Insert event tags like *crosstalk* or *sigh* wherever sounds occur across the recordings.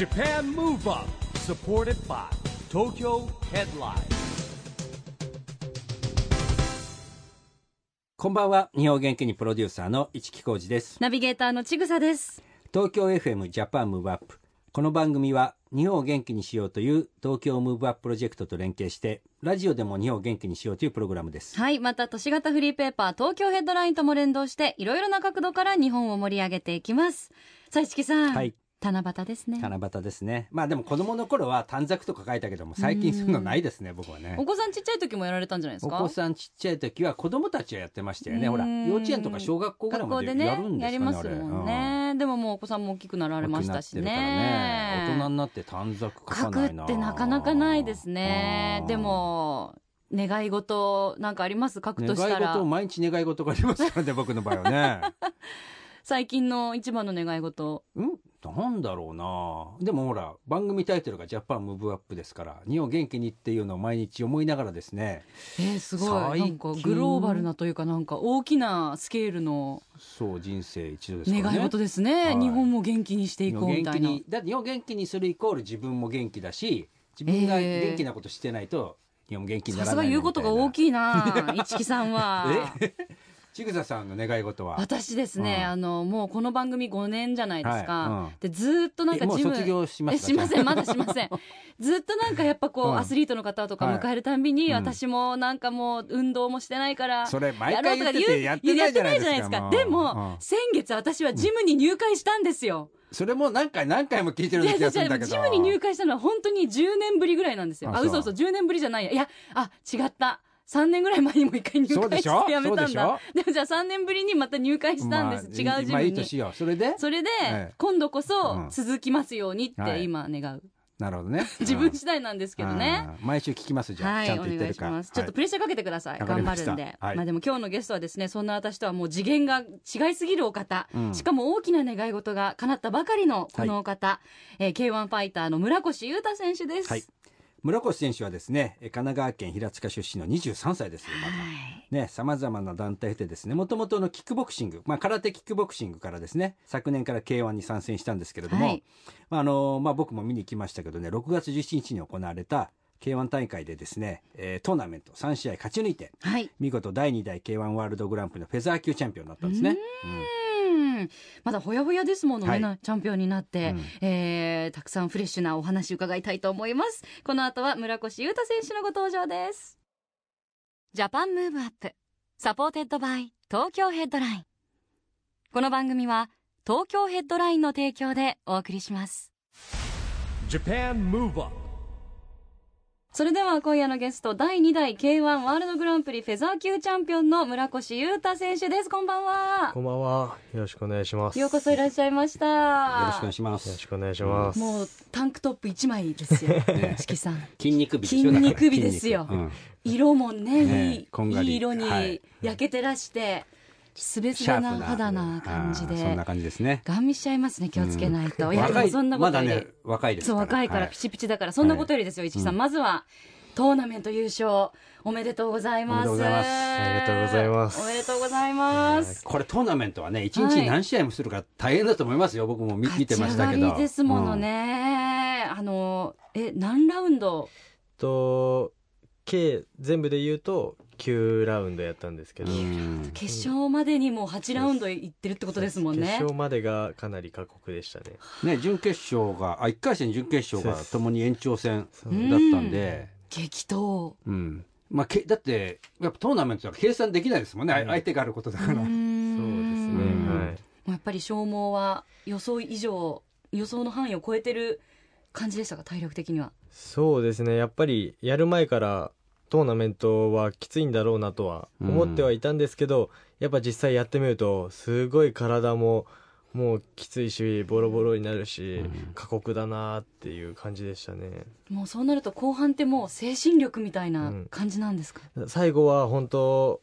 Japan Move Up supported by Tokyo Headline こんばんは日本元気にプロデューサーの一木広治ですナビゲーターのちぐさです。東京 FM Japan Move Up この番組は日本を元気にしようという東京 Move Up プロジェクトと連携してラジオでも日本を元気にしようというプログラムですはい。また、都市型フリーペーパー、東京ヘッドラインとも連動して、いろいろな角度から日本を盛り上げていきます。さあ、市木さん。はい。七夕ですね。七夕ですね。まあでも子供の頃は短冊とか書いたけども最近そういうのないですね僕はね。お子さんちっちゃい時もやられたんじゃないですか？お子さんちっちゃい時は子供たちはやってましたよね。ほらうん幼稚園とか小学校ぐらい学校でまでやねるんですかねやりますもんね、でももうお子さんも大きくなられましたしね。大人になって短冊書書くかないな。ってなかなかないですね。うん。でも願い事なんかあります？書くとした願い事ら毎日願い事がありますからね僕の場合はね。*laughs* 最近の一番の願い事。うん？なんだろうな。でもほら番組タイトルが「ジャパンムーブアップ」ですから日本元気にっていうのを毎日思いながらですね。えー、すごい。なんかグローバルなというかなんか大きなスケールのそう人生一度ですね。願い事ですね。はい。日本も元気にしていこうみたいな。にだって日本元気にするイコール自分も元気だし自分がえー。元気なことしてないと日本元気になさすがらない言うことが大いきいな *laughs* 市木さんは。え？ちぐささんの願い事は？私ですね、うん。あのもうこの番組5年じゃないですか、はい。うん。でずーっとなんかジムえもう卒業しましませんまだしません。*laughs* ずっとなんかやっぱこう、うん。アスリートの方とか迎えるたんびに、はいうん。私もなんかもう運動もしてないからそれ毎やろう回言っててやってないじゃないですかやってないじゃないもうですか。でも、うん。先月私はジムに入会したんですよ、それも何回何回も聞いてるんだけど。ジムに入会したのは本当に10年ぶりぐらいなんですよ。あ、あそう。嘘嘘、10年ぶりじゃない。や。いや、あ、違った。3年ぐらい前にも一回入会してやめたんだ。でもじゃあ3年ぶりにまた入会したんです。まあ違うジまあムに。いいとしよ。うそれで？それで、ええ。今度こうそん続きますようにっはいて今願う。なるほどね。*laughs* 自分うん次第なんですけどね。うん。毎週聞きますじゃあ、はい、ちゃんおと言ってるか。ちょっとはプレッシャーかけてください。頑張るんで。はい。まあでも今日のゲストはですね、そんな私とはもう次元が違いすぎるお方、うん。しかも大きな願い事が叶ったばかりのこのお方、えー K1 ファイターの村越裕太選手です。はい村越選手はですねえ神奈川県平塚出身の23歳ですよまだ。はい。ね、さまざまな団体でですね、もともとのキックボクシング、まあ、空手キックボクシングからですね、昨年から K1 に参戦したんですけれども、はい。まあ、あの、まあ、僕も見に行きましたけどね、6月17日に行われた K1 大会でですね、えートーナメント3試合勝ち抜いて、はい。見事第2代 K1 ワールドグランプリのフェザー級チャンピオンになったんですね。うんまだほやほやですものね、はい。なチャンピオンになって、うん。えーたくさんフレッシュなお話伺いたいと思います。この後は村越優汰選手のご登場です。 Japan Move Up。supported by 東京ヘッドライン。この番組は東京ヘッドラインの提供でお送りします。Japan Move Up それでは今夜のゲスト第2代 K1 ワールドグランプリフェザー級チャンピオンの村越優汰選手です。こんばんは。こんばんは。よろしくお願いします。ようこそいらっしゃいました。よろしくお願いしまよろすし。くお願いします。もうタンクトップ一枚ですよね。四季さん。筋肉美筋肉美ですよ。うん。色もねね。いいいい色にはい。焼けてらして、すべすべな肌な感じあーそんなで感じですね。ガン見しちゃいますね気をつけないと、いやでもそんなことより、まだね、若いですから。そう若いからはピチピチだから、そんなことよりですよ、市木さん、うん。まずはトーナメント優勝おめでとうございます。おめでとうございます。ありがとうございますおめでとうございます。これトーナメントはね、一はい日に何試合もするから大変だと思いますよ。僕も見見てましたけど。勝ち上がりですものね、あのえ何ラウンド？と、計全部で言うと9ラウンドやったんですけど、うん決勝までにもう8ラウンドいってるってことですもんね決勝までがかなり過酷でしたね。ね、準決勝が、あ、1回戦、準決勝がともに延長戦だったんで、激闘うん。まあ、けだって、やっぱトーナメントは計算できないですもんね。あうん相手があることだから。そうですね。うんはい。もうやっぱり消耗は予想以上予想の範囲を超えてる感じでしたか？体力的にはそうですね。やっぱりやる前からトーナメントはきついんだろうなとは思ってはいたんですけど、やっぱ実際やってみると、すごい体ももうきついし、ボロボロになるし、うん。過酷だなっていう感じでしたね。もうそうなると後半ってもう精神力みたいな感じなんですか、最後は本当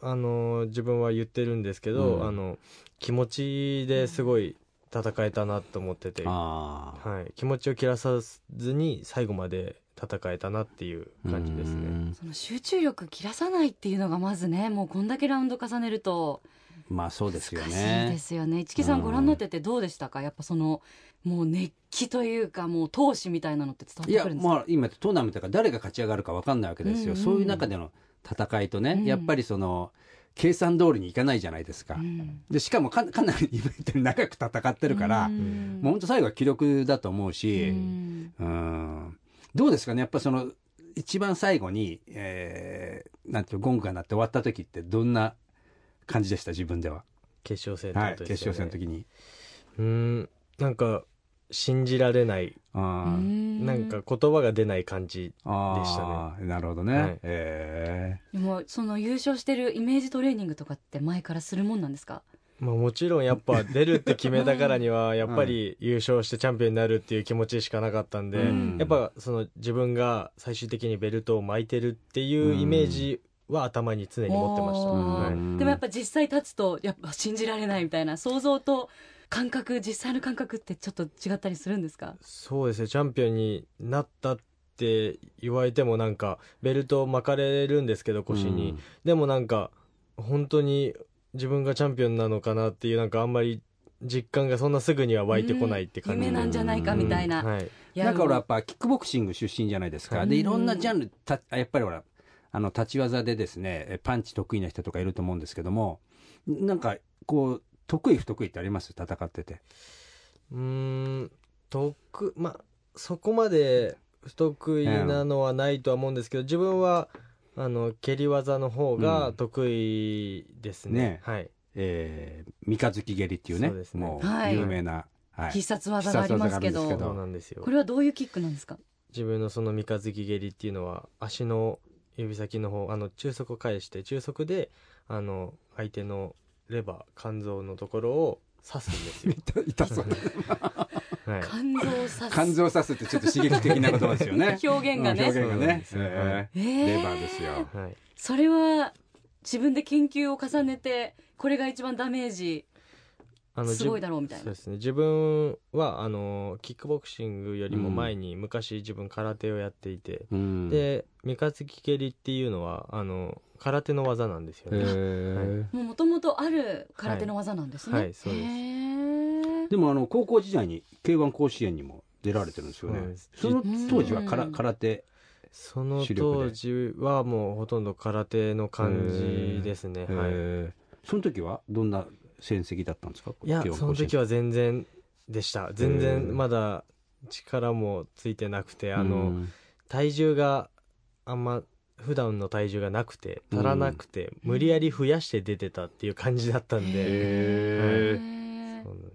あの自分は言ってるんですけど、うん。あの気持ちですごい戦えたなと思ってて。はい、気持ちを切らさずに最後まで戦えたなっていう感じですね。うん。その集中力切らさないっていうのがまずねもうこんだけラウンド重ねるとまあそうですよ難しいねですよね。市木さんうん。ご覧になっててどうでしたか？やっぱそのもう熱気というかもう闘志みたいなのって伝わっいやてくるんですか？まあ今トーナメントが誰が勝ち上がるか分かんないわけですよ、うん。うんそういう中での戦いとね、うん。やっぱりその計算通りにいかないじゃないですか、うん。でしかもかかなりイベントに長く戦ってるから、うん。もう本当最後は記録だと思ううし、ん。うんどうですかね？やっぱその一番最後に、えーなんていうのゴングが鳴って終わった時ってどんな感じでした？自分では、決勝戦ってはい、決勝戦の時に。うーんなんか信じられない。なんか言葉が出ない感じでしたなるほどね、はい。えでもその優勝してるイメージトレーニングとかって前からするもんなんですか？まあもちろんやっぱ *laughs* 出るって決めたからにはやっぱり優勝してチャンピオンになるっていう気持ちしかなかったんで、うん。やっぱその自分が最終的にベルトを巻いてるっていうイメージは頭に常に持ってました、うん。でもやっぱ実際立つとやっぱ信じられないみたいな想像と感覚実際の感覚ってちょっと違ったりするんですか？そうですねチャンピオンになったって言われてもなんかベルトを巻かれるんですけど腰に、うん。でもなんか本当に自分がチャンピオンなのかなっていうなんかあんまり実感がそんなすぐには湧いてこないって感じ。で、夢なん。じゃないかみたいな、はい、いやなんか俺やもっぱキックボクシング出身じゃないですか、はい。でいろんなジャンルたやっぱりほらあの立ち技でですねえパンチ得意な人とかいると思うんですけどもなんかこう得意不得意ってあります？戦ってて。うーん得まあそこまで不得意なのはないとは思うんですけど自分はあの蹴り技の方が得意ですね,、ね。はい。えー三日月蹴りっていうねそうですね。もうはい。有名な、はい。必殺技がありますけど。そうなんですよ。これはどういうキックなんですか？自分のその三日月蹴りっていうのは足の指先の方あの中足を返して中足であの相手のレバー肝臓のところを刺すんですよ、*laughs* 痛そう *laughs* はい、肝臓を刺す肝臓を刺すってちょっと刺激的な言葉ですよね。*laughs* 表現がね、うん表現がね。そうなんですよえー。えー。レバーですよ。はい、それは自分で研究を重ねてこれが一番ダメージあすごいだろうみたいな。そうですね。自分はあのキックボクシングよりも前に昔自分空手をやっていて、うん。で三日月蹴りっていうのはあの空手の技なんですよへね、ーもともとある空手の技なんですね、はい。はいそうです。でもあの高校時代に K1 甲子園にも出られてるんですよね。その当時はからうん。空手その当時はもうほとんど空手の感じですね、はい、えー。その時はどんな戦績だったんですか？いや K1 その時は全然でした。全然まだ力もついてなくてあの、うん体重があんま普段の体重がなくて足らなくて、無理やり増やして出てたっていう感じだったんで、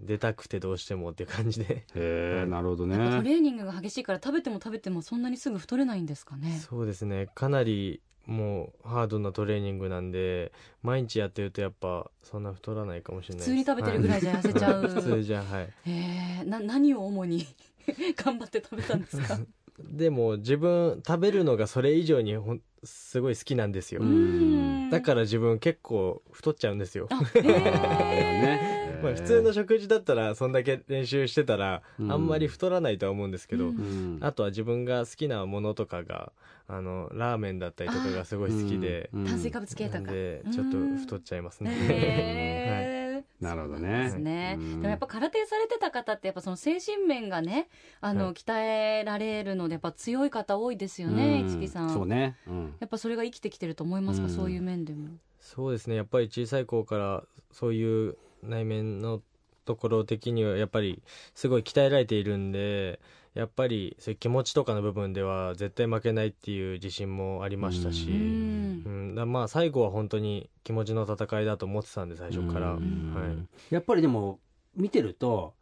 出たくてどうしてもっていう感じで。へえなるほどやっぱトねレーニングが激しいから食べても食べてもそんなにすぐ太れないんですかね？そうですね。かなりもうハードなトレーニングなんで毎日やってるとやっぱそんな太らないかもしれないです。普通に食べてるぐらいじゃ痩せちゃう、は *laughs* い普通じゃはい。へー。な何を主に *laughs* 頑張って食べたんですか？でも自分食べるのがそれ以上にほんすごい好きなんですよ、うん。だから自分結構太っちゃうんですよ。あへあー *laughs* ねまあ普通の食事だったらそんだけ練習してたらうん。あんまり太らないとは思うんですけど、うん。うんあとは自分が好きなものとかがあのラーメンだったりとかがすごい好きで、うん。炭水化物系とか。でちょっと太っちゃいますね、*laughs* なるほどね。ですね、うん。でもやっぱ空手されてた方ってやっぱその精神面がねあの、はい。鍛えられるのでやっぱ強い方多いですよねうん。市木さん。そうね。うん。やっぱそれが生きてきてると思いますか、うん。そういう面でも。そうですね。やっぱり小さい頃からそういう内面のところ的にはやっぱりすごい鍛えられているんでやっぱりそういう気持ちとかの部分では絶対負けないっていう自信もありましたし、ううん。んだまあ最後は本当に気持ちの戦いだと思ってたんで最初から、うん。はい、やっぱりでも見てると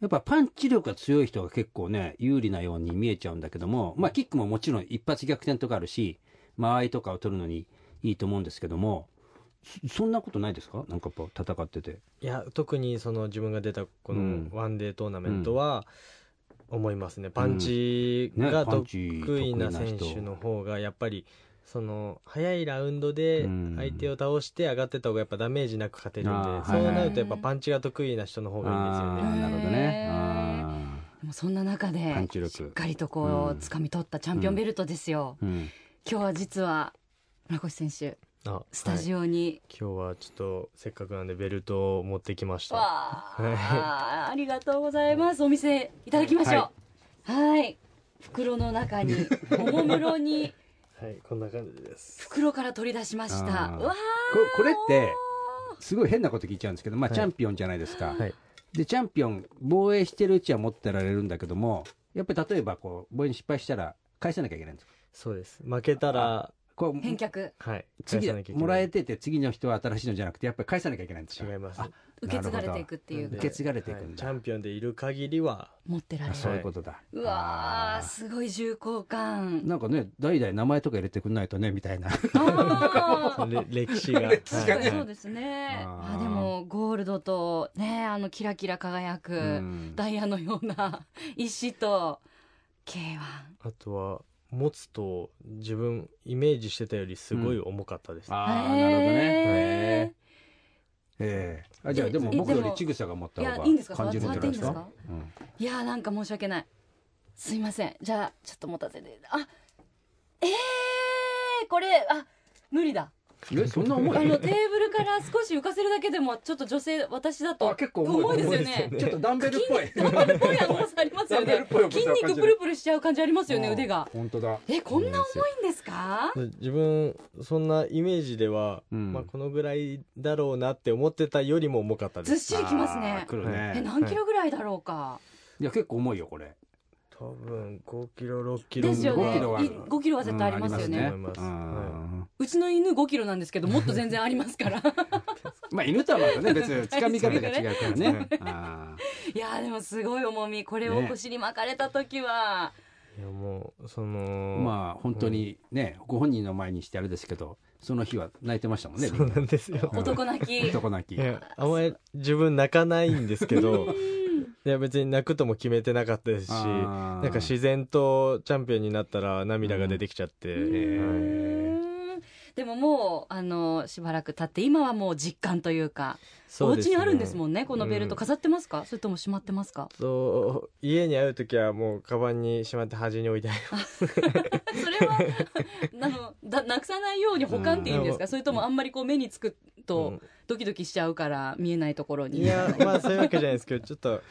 やっぱパンチ力が強い人が結構ね有利なように見えちゃうんだけどもまあキックももちろん一発逆転とかあるし間合いとかを取るのにいいと思うんですけどもそそんなことないですか？なんかやっぱ戦ってて。いや特にその自分が出たこうん。のワンデートーナメントは思いますね、パンチねが得意な選手の方がやっぱりその早いラウンドでうん。相手を倒して上がってった方がやっぱダメージなく勝てるんで、あーそうなはいるとやっぱパンチが得意な人の方がいいんですよあね。ーなるほどね。もそんな中でしっかりとこう、うん。掴み取ったチャンピオンベルトですよ、ーうん。今日は実は村越選手あスタジオ、オに、今日はちょっとせっかくなんでベルトを持ってきました。わあ、ありがとうございます。お店いただきましょう。はい。袋の中に、おもむろに。*laughs* はいこんな感じです。袋から取り出しました。わこれこれってすごい変なこと聞いちゃうんですけど、まあ、はい。チャンピオンじゃないですか、はい。でチャンピオン防衛してるうちは持ってられるんだけどもやっぱり例えばこう防衛に失敗したら返さなきゃいけないんですか？そうです。負けたらこう返却。はい。次もらえてて次の人は新しいのじゃなくてやっぱり返さなきゃいけないんですか違います。あ受け継がれていくっていう。受け継がれていくんだ。はい。チャンピオンでいる限りは。持ってられる。そういうことだ、うわあー、すごい重厚感。ー。なんかね代々名前とか入れてくんないとねみたいな。*laughs* 歴史が。歴史がね。はい。そうですね。あでもゴールドとねあのキラキラ輝く、うん。ダイヤのような石と K1。あとは持つと自分イメージしてたよりすごい重かったです、ああなるほどね。ええ。あじゃあえでも僕よりちぐさが持った方がいやいいんですか？感じるんじゃないですか？いやーなんか申し訳ない。すいません。じゃあちょっと持たせて。あ、えー、これあ無理だ。えそんな重い。あのテーブルから少し浮かせるだけでもちょっと女性私だとあ結構重い。ですよね。ちょっとダンベルっぽい。ダンベルっぽい重さありますよね。筋肉プルプルしちゃう感じありますよねうん腕が。本当だ。えこんな重いんですか？自分そんなイメージでは、うん。まあ、このぐらいだろうなって思ってたよりも重かったです。ずっしりきますね。え何キロぐらいだろうか？いや結構重いよこれ多分5キロ6キロですよね。5キロはい5キロは絶対ありますよね。うちの犬5キロなんですけどもっと全然ありますから。*laughs* まあ犬とはまたね *laughs* 別につかみ方が違うからね。あいやーでもすごい重みこれをね腰に巻かれた時は、いやもうそーのまあ本当にねご本人の前にしてあれですけどその日は泣いてましたもんねそうなんですよ。うん男泣き。男泣き。あんまり自分泣かないんですけど *laughs* いや別に泣くとも決めてなかったですしなんか自然とチャンピオンになったら涙が出てきちゃって、へうはい。でももうあのしばらく経って今はもう実感というかお家にあるんですもんねこのベルト。うん飾ってますか、それともしまってますか？と家に会う時はもうカバンにしまって端に置いてあります。*laughs* それは *laughs* あのだなくさないように保管っていうんですか、うん。それともあんまりこう目につくとうん。ドキドキしちゃうから見えないところに。いやまあそういうわけじゃないですけどちょっと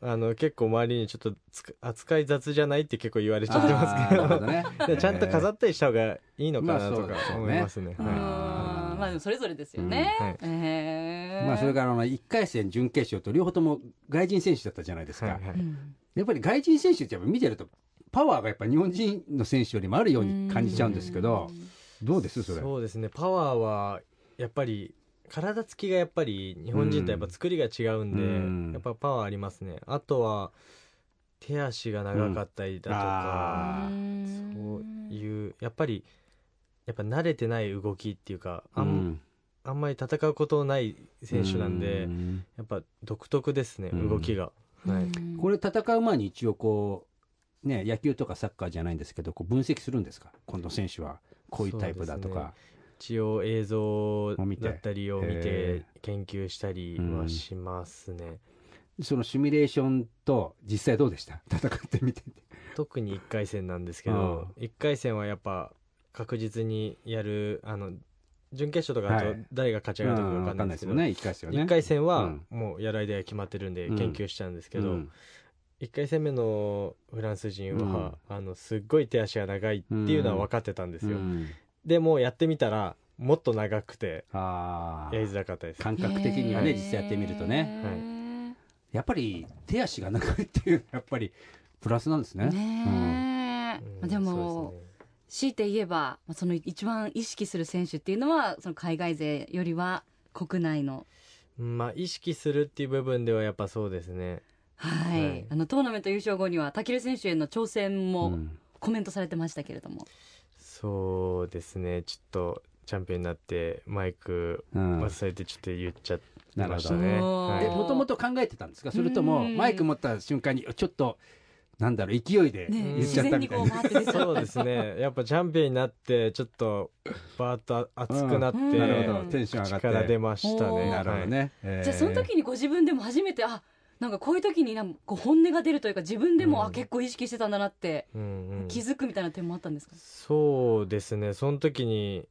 あの結構周りにちょっと扱い雑じゃないって結構言われちゃってますけど。ね。*laughs* でちゃんと飾ったりした方がいいのかなとかまあそう思いますね。まあそれぞれですよね、うんはい。えー。まあそれからあの1回戦準決勝と両方とも外人選手だったじゃないですか、いはいはい。うん。やっぱり外人選手ってやっぱ見てるとパワーがやっぱ日本人の選手よりもあるように感じちゃうんですけどどうですそれ？そうですね。パワーはやっぱり体つきがやっぱり日本人とやっぱ作りが違うんで、うん。やっぱパワーありますね。あとは手足が長かったりだとか、あそういうやっぱりやっぱ慣れてない動きっていうかあん,、うん。あんまり戦うことない選手なんで、うん。やっぱ独特ですね、うん。動きが、はい、うん。これ戦う前に一応こうね野球とかサッカーじゃないんですけどこう分析するんですか？今度選手はこういうタイプだとか、一応映像を見てだったりを見へて。研究したりはしますね、そのシミュレーションと実際どうでした？戦ってみて。て特に1回戦なんですけど1回戦はやっぱ確実にやるあの準決勝とかだとはい。誰が勝ち上がるか分かんないんですけど、ね1回戦はね。1回戦はうん。もうやる間が決まってるんでうん。研究しちゃうんですけど、うん。1回戦目のフランス人は、あのすっごい手足が長いっていうのは分かってたんですよ、うん。でもやってみたらもっと長くてあやりーづらかったです。感覚的にはね実際やってみるとね。やっぱり手足が長いっていうのはやっぱりプラスなんですね。ねえ、うん。でもそうですね強いて言えばまあその一番意識する選手っていうのはその海外勢よりは国内の。まあ意識するっていう部分ではやっぱそうですね。はい、はい。あのトーナメント優勝後には武選手への挑戦うもん。コメントされてましたけれども、そうですね。ちょっとチャンピオンになってマイクうん。忘れてちょっと言っちゃってましたなね、るほど。はい。えもともと考えてたんですか？それともうん。マイク持った瞬間にちょっとなんだろう勢いでね言っ自ちゃったみたいな、然にこう回って出ちゃった。そうですね。やっぱチャンピオンになってちょっとバーッと熱くなって、うん。なるほど。テンション上がって。力出ましたね。なるほどね、えー。じゃあその時にご自分でも初めてあなんかこういう時になんか本音が出るというか自分でも、うん。あ結構意識してたんだなってはいうんうん。気づくみたいな点もあったんですか、そうですね。その時に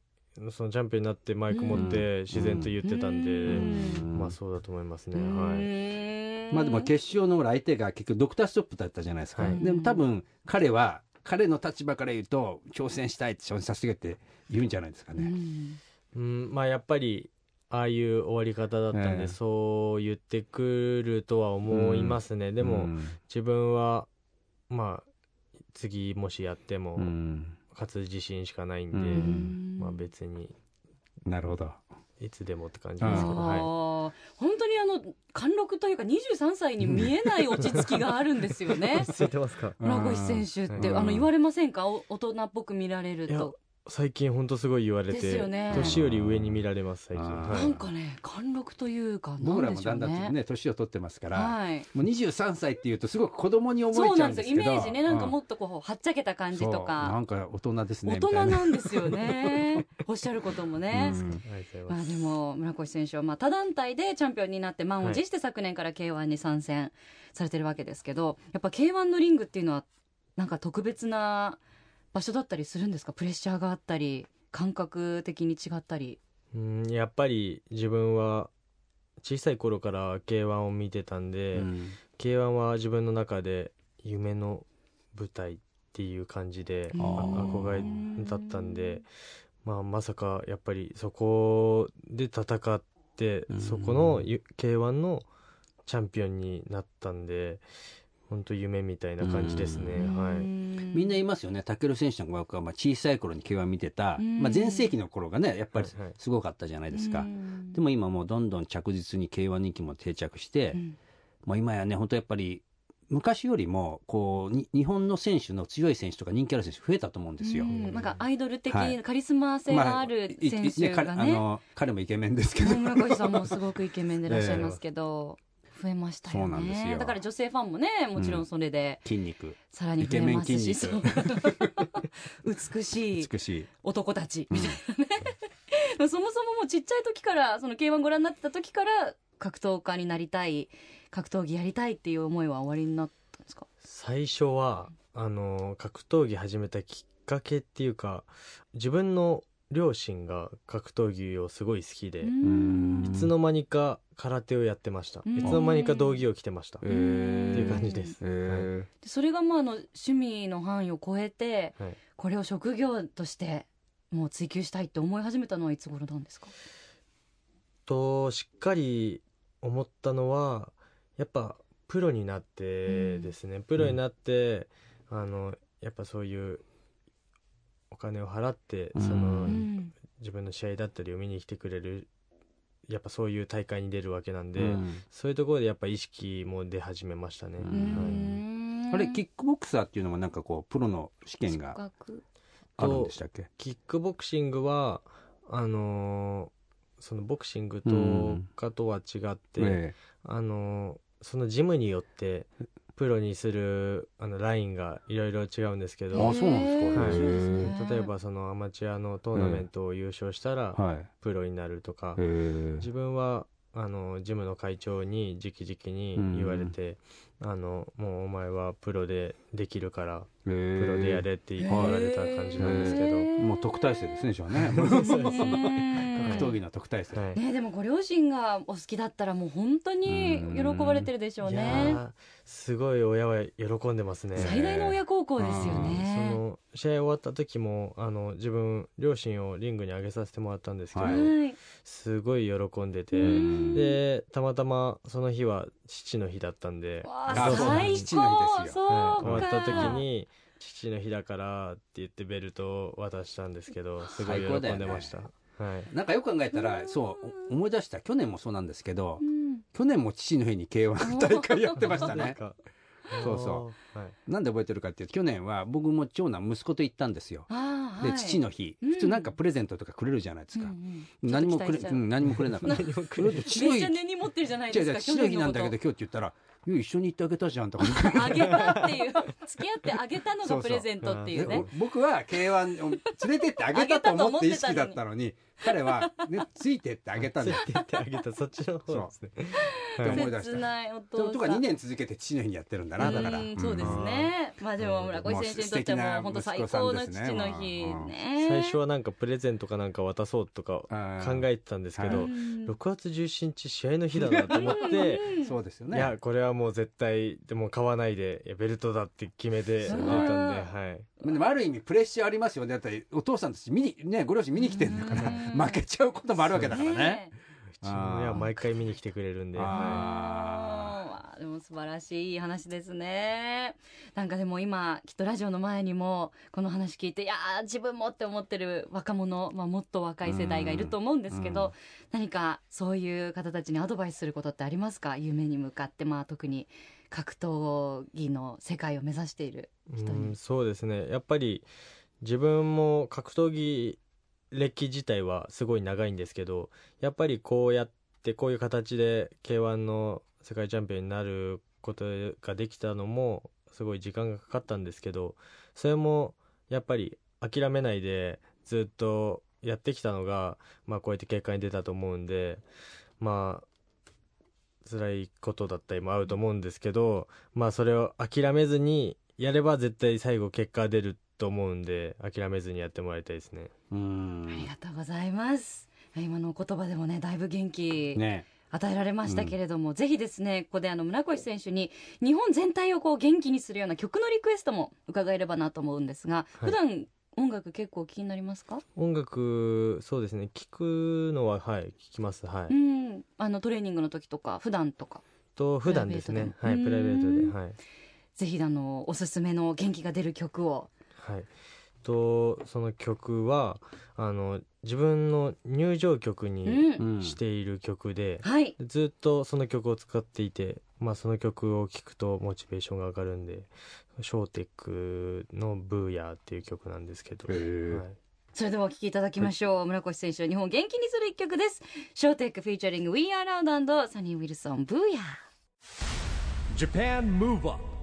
そのチャンピオンになってマイク持って自然と言ってたんで、うん。まあそうだと思いますね、うはい。まあでも決勝の相手が結局ドクターストップだったじゃないですか、はい。でも多分彼は彼の立場から言うと挑戦したいって挑戦させてって言うんじゃないですかうね、ん。うん、まあやっぱりああいう終わり方だったんで、ええ。そう言ってくるとは思いますね、でも、うん。自分はまあ次もしやってもうん勝つ自信しかないんで、うん。まあ別に。なるほど。いつでもって感じですけど、あはい。ー。本当にあの貫禄というか23歳に見えない落ち着きがあるんですよね。*laughs* ついてますか？村越選手って、うん。あの言われませんか？お大人っぽく見られると最近ほんとすごい言われて、よね。年より上に見られます最近、なんかね貫禄というか僕なんでしょうんらもだだんねね年を取ってますから、はい。もう23歳っていうとすごく子供に思そうえちゃうんんですけど。メージねなんかうもっとこうはっちゃけた感じとそうなかんか大人ですね大人ななんですよね。*laughs* おっしゃることもね、まあでも村越選手はまあ他団体でチャンピオンになって満を持して昨年から K1 に参戦されてるわけですけどやっぱ K1 のリングっていうのはなんか特別な場所だったりするんですか？プレッシャーがあったり感覚的に違ったり。うんやっぱり自分は小さい頃から K1 を見てたんで、うん K1 は自分の中で夢の舞台っていう感じで憧れだったんで、まあ、まさかやっぱりそこで戦ってうんそこのゆ K1 のチャンピオンになったんで本当夢みたいな感じですね、はい。みんな言いますよね、タケル選手の僕はまあ小さい頃に K1 見てた、うん。まあ、前世紀の頃がね、やっぱりはいはい。すごかったじゃないですか。うん。でも今もうどんどん着実に K1 人気も定着して、うん。もう今やね、本当やっぱり昔よりもこうに日本の選手の強い選手とか人気ある選手増えたと思うんですよ。うん。なんかアイドル的はい。カリスマ性があるい選手彼がね,、あの彼もイケメンですけど、村越さんもすごくイケメンでいらっしゃいますけど、増えましたよそうなんですよ。ねだから女性ファンもねもちろんそれで筋肉、さらに増えますし、*laughs* 美しい美しい。男たち。みたいなね。そもそももうちっちゃい時からその K1 ご覧になってた時から格闘家になりたい格闘技やりたいっていう思いは終わりになったんですか？最初はあの格闘技始めたきっかけっていうか自分の両親が格闘技をすごい好きで、ういんつの間にか空手をやってました、うん。いつの間にか道着を着てました、えーっていう感じです、えでそれがまああの趣味の範囲を超えて、はい。これを職業としてもう追求したいって思い始めたのはいつ頃なんですか？としっかり思ったのはやっぱプロになってですね、プロになって、あのやっぱそういうお金を払ってうん。その、うん。自分の試合だったりを見に来てくれるやっぱそういう大会に出るわけなんで、うん。そういうところでやっぱ意識も出始めましたね、ううん。んあれ、キックボクサーっていうのもなんかこう、プロの試験があるんでしたっけ？キックボクシングはあのーそのボクシングとうん。かとは違って、えあのそのジムによってプロにするあのラインがいろいろ違うんですけえど、あ、そうなんですか。はい。例えばそのアマチュアのトーナメントを優勝したらはい。プロになるとか、自分はあのジムの会長に直々に言われて、あのもうお前はプロでできるからププロでやれって言われた感じなんですけど、もう特待生ですね、じゃあね。*laughs* *laughs* 格闘技の特待生。はい。ねでもご両親がお好きだったらもう本当に喜ばれてるでしょうね。ーすごい親は喜んでますね。最大の親孝行ですよそねの試合終わった時もあの自分両親をリングに上げさせてもらったんですけど、はい。はいすごい喜んでて、うん。でたまたまその日は父の日だったんで、最高父の日ですよ。そうか、はい、終わった時に父の日だからって言ってベルトを渡したんですけどすごい喜んでました、はい。なんかよく考えたら、そう、思い出した。去年もそうなんですけどう、ん。去年も父の日に K1 大会やってましたね。か。そうそはい、なんで覚えてるかっていうと、去年は僕も長男、息子と行ったんですよ。はい父の日。うん普通なんかプレゼントとかくれるじゃないですか。うん何もくれ、ううん、何もくれなかった。父の日めっちゃ、根に持ってるじゃないですか *laughs* 父の日なんだけどど今日って言ったら、一緒に行ってあげたじゃんとか言って。あげたっていう付き合ってあげたのがプレゼントっていうねで僕は K1 を連れてってあげたと思って意識だったのに、*laughs* 彼は、ね、ついてってあげたんだよ。ついてってあげたそっちの方ですねって思い出し切た。ないお父さんととか2年続けて父の日にやってるんだな、だから。うんそうですね、まあでも村越選手にとってはもう本当最高の父の日ね。最初はなんかプレゼントかなんか渡そうとか考えてたんですけど、はい。6月17日試合の日だなと思って、うん。*laughs* そうですよね。いやこれはもう絶対でも買わないでベルトだって決めてたんで、はい、でもある意味プレッシャーありますよね。だってお父さんたち見に、ね、ご両親見に来てるんだから、うん。*laughs* 負けちゃうこともあるわけだからね。うちの親は毎回見に来てくれるんで、あはあーでも素晴らしいいい話ですね。なんかでも今きっとラジオの前にもこの話聞いていやー自分もって思ってる若者、まあ、もっと若い世代がいると思うんですけど、うん。何かそういう方たちにアドバイスすることってありますか？夢に向かって、まあ、特に格闘技の世界を目指しているい、人に。うんそうですね。やっぱり自分も格闘技歴自体はすごい長いんですけどやっぱりこうやってこういう形で k 1の世界チャンピオンになることができたのもすごい時間がかかったんですけどそれもやっぱり諦めないでずっとやってきたのが、まあ、こうやって結果に出たと思うんでまあ辛いことだったりもあると思うんですけどまあそれを諦めずにやれば絶対最後結果出ると思うんで諦めずにやってもらいたいですね。うんありがとうございます今のお言葉でもねだいぶ元気ね。与えられましたけれども、ぜひですねここであの村越選手に日本全体をこう元気にするような曲のリクエストも伺えればなと思うんですが、はい。普段音楽結構気になりますか、音楽そうですね。聞くのははい聞きます。はい、うん。あのトレーニングの時とか普段とか？と普段ですね。はいプライベートで。はい。ぜひあのおすすめの元気が出る曲を。はいとその曲はあの自分の入場曲うにん、うん。している曲で、はい。ずっとその曲を使っていて、まあ、その曲を聴くとモチベーションが上がるんでショーテックの「ブーヤー」っていう曲なんですけど、はい。それではお聴きいただきましょう、村越選手を日本を元気にする一曲です。ショーテックフィーチャリング We Are Loud サニー・ウィルソンブーヤー。Japan Move Up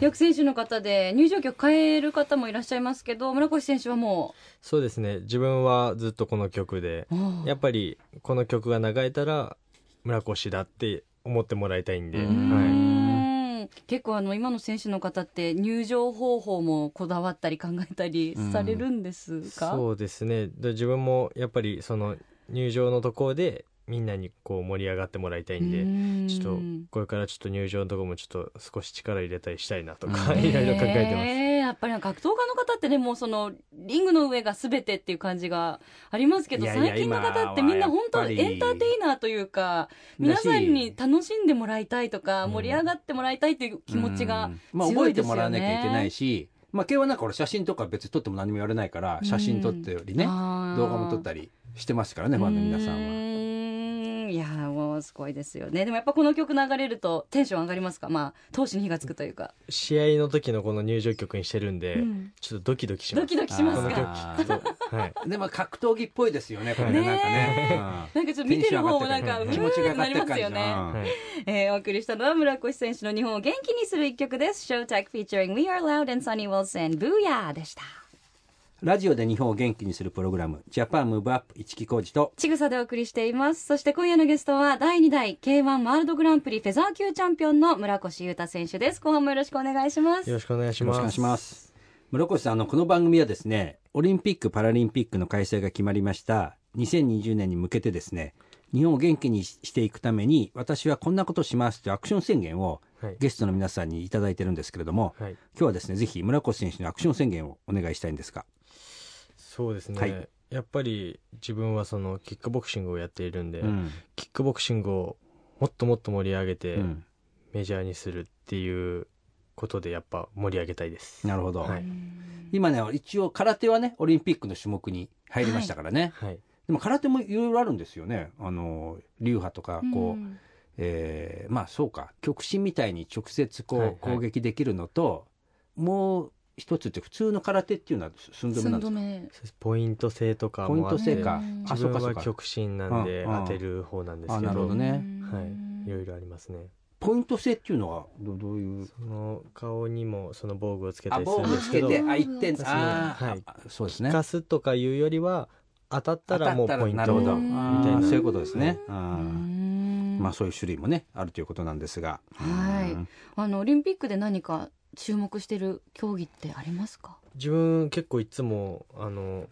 薬選手の方で入場曲変える方もいらっしゃいますけど村越選手はもそうですね。自分はずっとこの曲で。やっぱりこの曲が流れたら村越だって思ってもらいたいんで、ううはい、結構あの今の選手の方って入場方法もこだわったり考えたりされるんですか、そうですね。で自分もやっぱりその入場のところでみんなにこう盛り上がってもらいたいんで、ん。ちょっとこれからちょっと入場のところもちょっと少し力入れたりしたいなとか、*laughs* いろいろ考えてます。えーやっぱり格闘家の方ってねもうそのリングの上が全てっていう感じがありますけど最近の方ってみんな本当エンターテイナーというか皆さんに楽しんでもらいたいとかうん。盛り上がってもらいたいという気持ちがうん。まあ、強覚えてもらわなきゃいけないし、まあ、なんか俺写真とか別に撮っても何も言われないから、写真撮ってよりね、動画も撮ったりりしてますからね、ファンの皆さんは。は。いやーもうすごいですよねでもやっぱこの曲流れるとテンション上がりますか？まあ闘志に火がつくというか、試合の時のこの入場曲にしてるんで、うんちょっとドキドキします。ドキドキしますこの曲かあ聞くと、はい。*laughs* でも格闘技っぽいですよね、これね、ねなんかね。なんかちょっと見てる方もなんか気持ちが上がなりってるよね、はいえー、お送りしたのは村越選手の日本を元気にする一曲です。Showtech featuring We Are Loud and Sunny Wilson Booyah でした。ラジオで日本を元気にするプログラム、ジャパンムーブアップ一木工事と、ちぐさでお送りしています。そして今夜のゲストは第2代 K1 ワールドグランプリフェザー級チャンピオンの村越裕太選手です。後半もよろしくお願いします。よろしくお願いします。よろしくお願いします。室越さん、あの、この番組はですね、オリンピック・パラリンピックの開催が決まりました、2020年に向けてですね、日本を元気にしていくために、私はこんなことをしますというアクション宣言をはい。ゲストの皆さんにいただいてるんですけれども、はい。今日はですね、ぜひ村越選手のアクション宣言をお願いしたいんですが。そうですね。はいやっぱり自分はそのキックボクシングをやっているんで、うんキックボクシングをもっともっと盛り上げて、うんメジャーにするっていうことでやっぱ盛り上げたいです。なるほど。はい今ね、一応空手はね、オリンピックの種目に入りましたからね。はい。でも空手もいろいろあるんですよね。あの、流派とか、こう、んえーまあそうか極真みたいに直接こう、はいはい攻撃できるのともう一つって普通の空手っていうのは寸止めなんですか？寸止め。ポイント制とかもあってポイント制か。自分は極真なんで当てる方なんですあけどなるほどね。はい。いろいろありますね。ポイント制っていうのはどどういう？その顔にもその防具をつけたありするんですけどてあ一点あー、はい。あそうですね。かすとかいうよりは当たったらもうポイントみたいな。そういうことですね、まあ、そういう種類もねあるということなんですが。はい。うん。あのオリンピックで何か注目してる競技ってありますか？自分結構いつもあの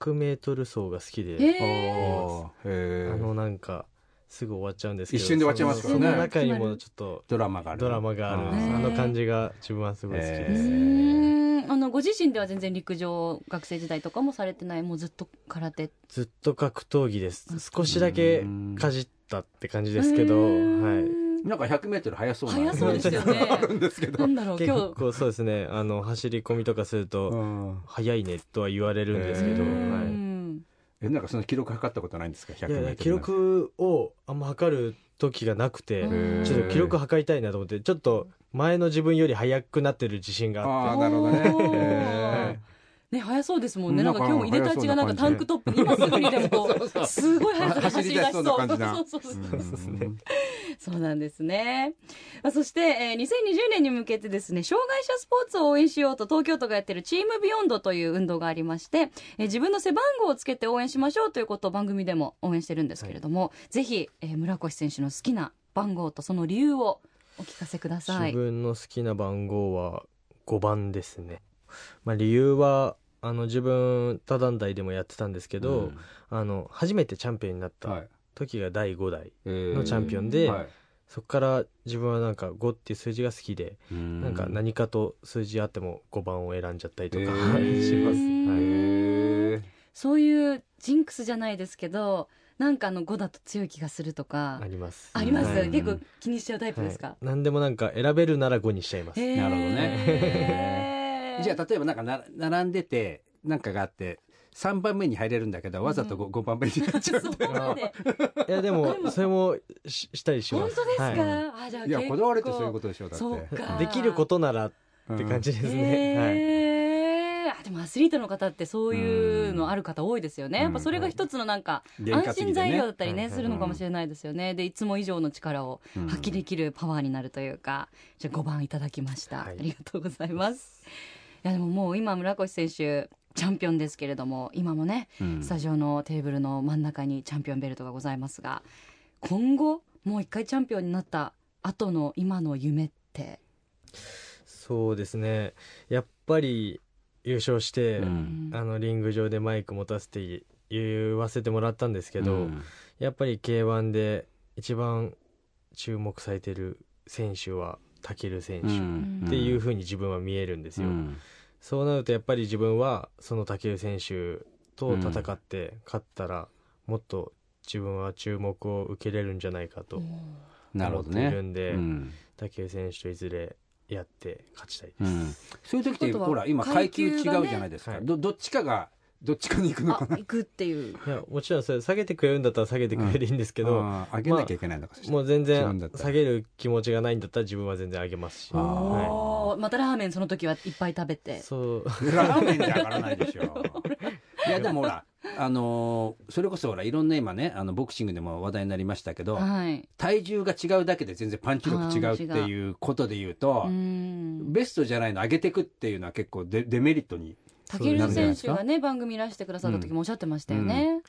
100m 走が好きで、へおーあのなんかすぐ終わっちゃうんですけど一瞬で終わっちゃいますからね。その中にもちょっとドラマがある。ドラマがあるあの感じが自分はすごい好きです、ー。ん。あのご自身では全然陸上学生時代とかもされてない？もうずっと空手？ずっと格闘技です。少しだけかじったって感じですけど、うはーんなんか 100m 速そうな速そうですよね。あるんですけど。なんだろい、結う今日。構そうですね。あの走り込みとかすると、うん。速いねとは言われるんですけど、はい。うんえなんかその記録測ったことないんですか？100m いやいや記録をあんま測る時がなくてうんちょっと記録測りたいなと思ってちょっと前の自分より速くなってる自信があって。ああなるほどね。ね速そうですもんね。なんか今日も入れたちがなんかタンクトップに今すぐにでもこう *laughs* すごい速さで走り出しそう。そうな感じな。そうそうそうー *laughs* そうなんですね。まあそして、えー2020年に向けてですね、障害者スポーツを応援しようと東京都がやってるチームビヨンドという運動がありまして、えー自分の背番号をつけて応援しましょうということを番組でも応援してるんですけれども、ぜひ、えー村越選手の好きな番号とその理由をお聞かせください。自分の好きな番号は5番ですね、まあ、理由はあの自分他団体でもやってたんですけど、あの初めてチャンピオンになったはい時が第5代ののチャンピオンで、はい。そこから自分はなんか5っていう数字が好きで、なんか何かと数字あっても5番を選んじゃったりとか、します、へはい、ー。そういうジンクスじゃないですけど、なんかあの5だと強い気がするとかあ、ります。あります、はい。結構気にしちゃうタイプですか、はい、何でもなんか選べるなら5にしちゃいます、なるほどね。じゃあ例えばなんかな並んでてなんかがあって3番目に入れるんだけどわざと 5, 5番目になっちゃう。みたいやでもそれもししたりします。本当ですか、はい。あじゃあいやこだわりってそういうとことでしょだって。できることならって感じですね、はい。でもアスリートの方ってそういうのある方多いですよね、うん。やっぱそれが一つのなんか験安心材料だったりねはいするのかもしれないですよね。でいつも以上の力をうん。発揮できるパワーになるというかじゃあ5番いただきました、はい。ありがとうございます。いやでももう今村越選手チャンピオンですけれども今もねうん。スタジオのテーブルの真ん中にチャンピオンベルトがございますが今後もう一回チャンピオンになった後の今の夢って？そうですね。やっぱり優勝して、うん。あのリング上でマイク持たせて言わせてもらったんですけど、うん。やっぱり k 1で一番注目されてる選手はタケル選手ん。っていうふうに自分は見えるんですよ、うんそうなるとやっぱり自分はそのタケル選手と戦って勝ったらもっと自分は注目を受けれるんじゃないかとなるほど思っているねんで、うん。タケル選手といずれやって勝ちたいです、うん。そういう時ってほら今階級違うじゃないですかはい。どどっちかがどっちかに行くのかな。あ行くっていう。いやもちろんそれ下げてくれるんだったら下げてくれるんですけど、あー上げなきゃいけないのかそしたら。もう全然下げる気持ちがないんだったら自分は全然上げますし、あーまたラーメンその時はいっぱい食べい、て。そう。ラーメンじゃ上がらないでしょ。*laughs* いやでもほらあのーそれこそほらいろんな今ねあのボクシングでも話題になりましたけどはい。体重が違うだけで全然パンチ力違うっていうことで言うとうん。ベストじゃないの上げてくっていうのは結構デデメリットにタケル選手がね番組いらしてくださった時もおっしゃってましたよね、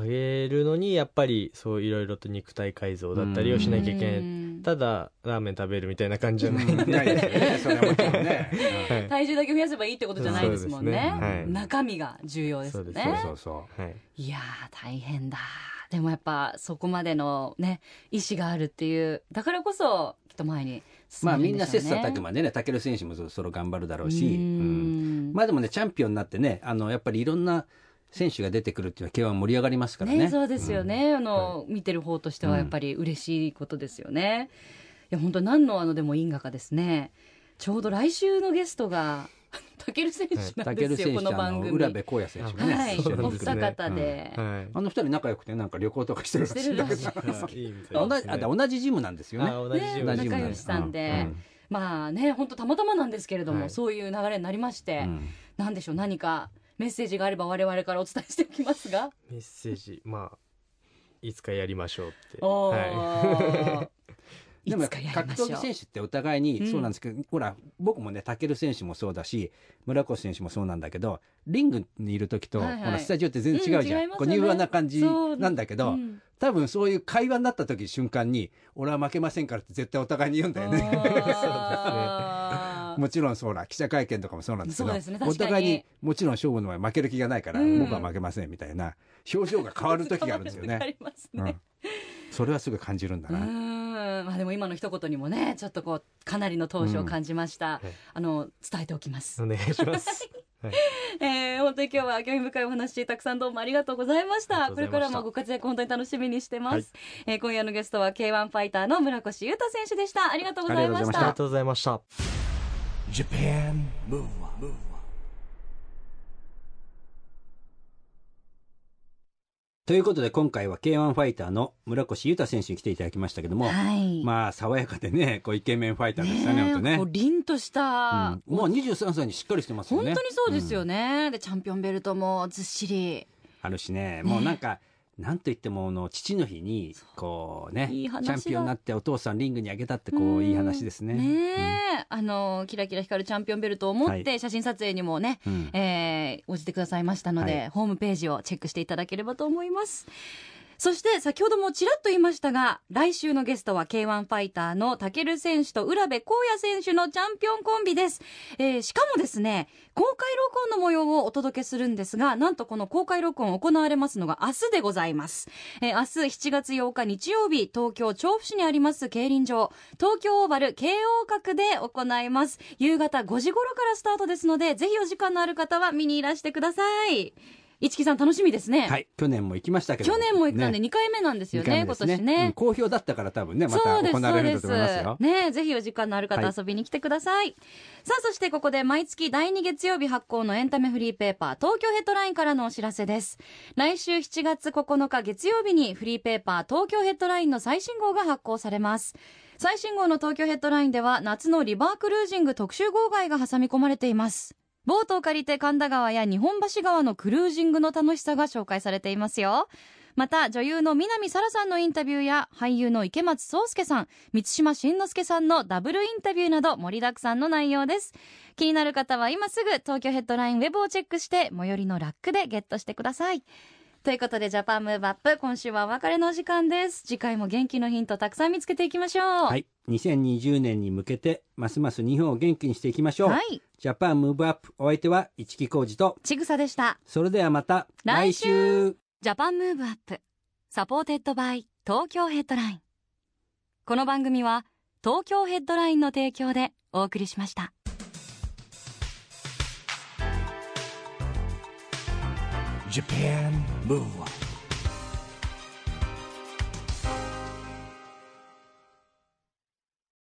上げるのにやっぱりそういろいろと肉体改造だったりをしなきゃいけない、うん。ただラーメン食べるみたいな感じじゃない、ないですよね。ね、はい体重だけ増やせばいいってことじゃないですもんね。ね。はい。中身が重要ですよそうねそうそうそうはい、いやー大変だ。でもやっぱそこまでのね意志があるっていうだからこそきっと前に進まあみんな切磋琢磨でね、タケル選手もそろそろ頑張るだろうし、ううんん。まあでもね、チャンピオンになってね、あの、やっぱりいろんな選手が出てくるっていうのは、K1 盛り上がりますからね。ねそうですよね、あの、見てる方としてはやっぱり嬉しいことですよね、いや本当何のあのでも因果かですね。ちょうど来週のゲストが *laughs* タケル選手うん。なんですよ、ル選手、あの、この番組。浦部浩也選手がね、はい、お二方で、はい。あの二人仲良くて、なんか旅行とかしてるらしいんだけど。同ねじあ同じジムなんですよね。あ同じジム仲良しさんで。うん。まあね本当たまたまなんですけれども、はい。そういう流れになりまして、うん。なんでしょう何かメッセージがあれば我々からお伝えしておきますが。メッセージまあいつかやりましょうって。はい。*laughs* でも格闘技選手ってお互いにそうなんですけど、ほら僕もね武選手もそうだし村越選手もそうなんだけどリングにいる時と、はいはい。ほらスタジオって全然違うじゃん、うんね。こう柔和な感じそうなんだけど、う。ん多分そういう会話になった時瞬間に俺は負けませんからって絶対お互いに言うんだよね。あー *laughs* もちろんそうだ記者会見とかもそうなんですけどねお互いにもちろん勝負の前負ける気がないから、うん。僕は負けませんみたいな表情が変わる時があるんですよあね。*laughs* りますね。うん、それはすごい感じるんだな。ん。まあでも今の一言にもねちょっとこうかなりの闘志を感じました、はいあの伝えておきます。お願いします。*laughs* はい、えー、本当に今日は興味深いお話たくさんどうもありがとうございました。これからもご活躍本当に楽しみにしてます、はい。えー今夜のゲストは K1 ファイターの村越裕太選手でした。ありがとうございました。ありがとうございました。Japan Move Up, ということで今回は K1 ファイターの村越裕太選手に来ていただきましたけども、はい。まあ爽やかでねこうイケメンファイターでしたねね本当ね。こう凛とした、うん。もう23歳にしっかりしてますよね。本当にそうですよね、でチャンピオンベルトもずっしり。あるしね。もうなんか、なんと言ってもあの父の日にこうねいいチャンピオンになってお父さんリングに上げたってこううん。いい話ですね。ねえ、あのキラキラ光るチャンピオンベルトを持っはて写真撮影にもね、うんうん。えー応じてくださいましたので、はい。ホームページをチェックしていただければと思います。そして先ほどもちらっと言いましたが来週のゲストは K1 ファイターのタケル選手と浦部光也選手のチャンピオンコンビです、えーしかもですね公開録音の模様をお届けするんですがなんとこの公開録音行われますのが明日でございます、えー明日7月8日日曜日東京調布市にあります競輪場。東京オーバル慶応閣で行います。夕方5時頃からスタートですのでぜひお時間のある方は見にいらしてください。市木さん楽しみですね、はい。去年も行きましたけど。去年も行ったんでね。2回目なんですよね二回目です今年ね、うん好評だったから多分ねまた行われるんだそうですと思います。よ。ねぜひお時間のある方はい遊びに来てください、さあそしてここで毎月第2月曜日発行のエンタメフリーペーパー東京ヘッドラインからのお知らせです。来週7月9日月曜日にフリーペーパー東京ヘッドラインの最新号が発行されます。最新号の東京ヘッドラインでは夏のリバークルージング特集号外が挟み込まれていますボートを借りて神田川や日本橋川のクルージングの楽しさが紹介されていますよ。また女優の南沙良さんのインタビューや俳優の池松壮亮さん満島真之介さんのダブルインタビューなど盛りだくさんの内容です。気になる方は今すぐ東京ヘッドラインウェブをチェックして最寄りのラックでゲットしてください。ということで Japan Move Up 今週はお別れのお時間です。次回も元気のヒントたくさん見つけていきましょう。はい。2020年に向けてますます日本を元気にしていきましょう。はい。 Japan Move Up お相手は一木広治とちぐさでした。それではまた来週。来週。 Japan Move Up supported by 東京ヘッドライン。この番組は東京ヘッドラインの提供でお送りしました Japan Move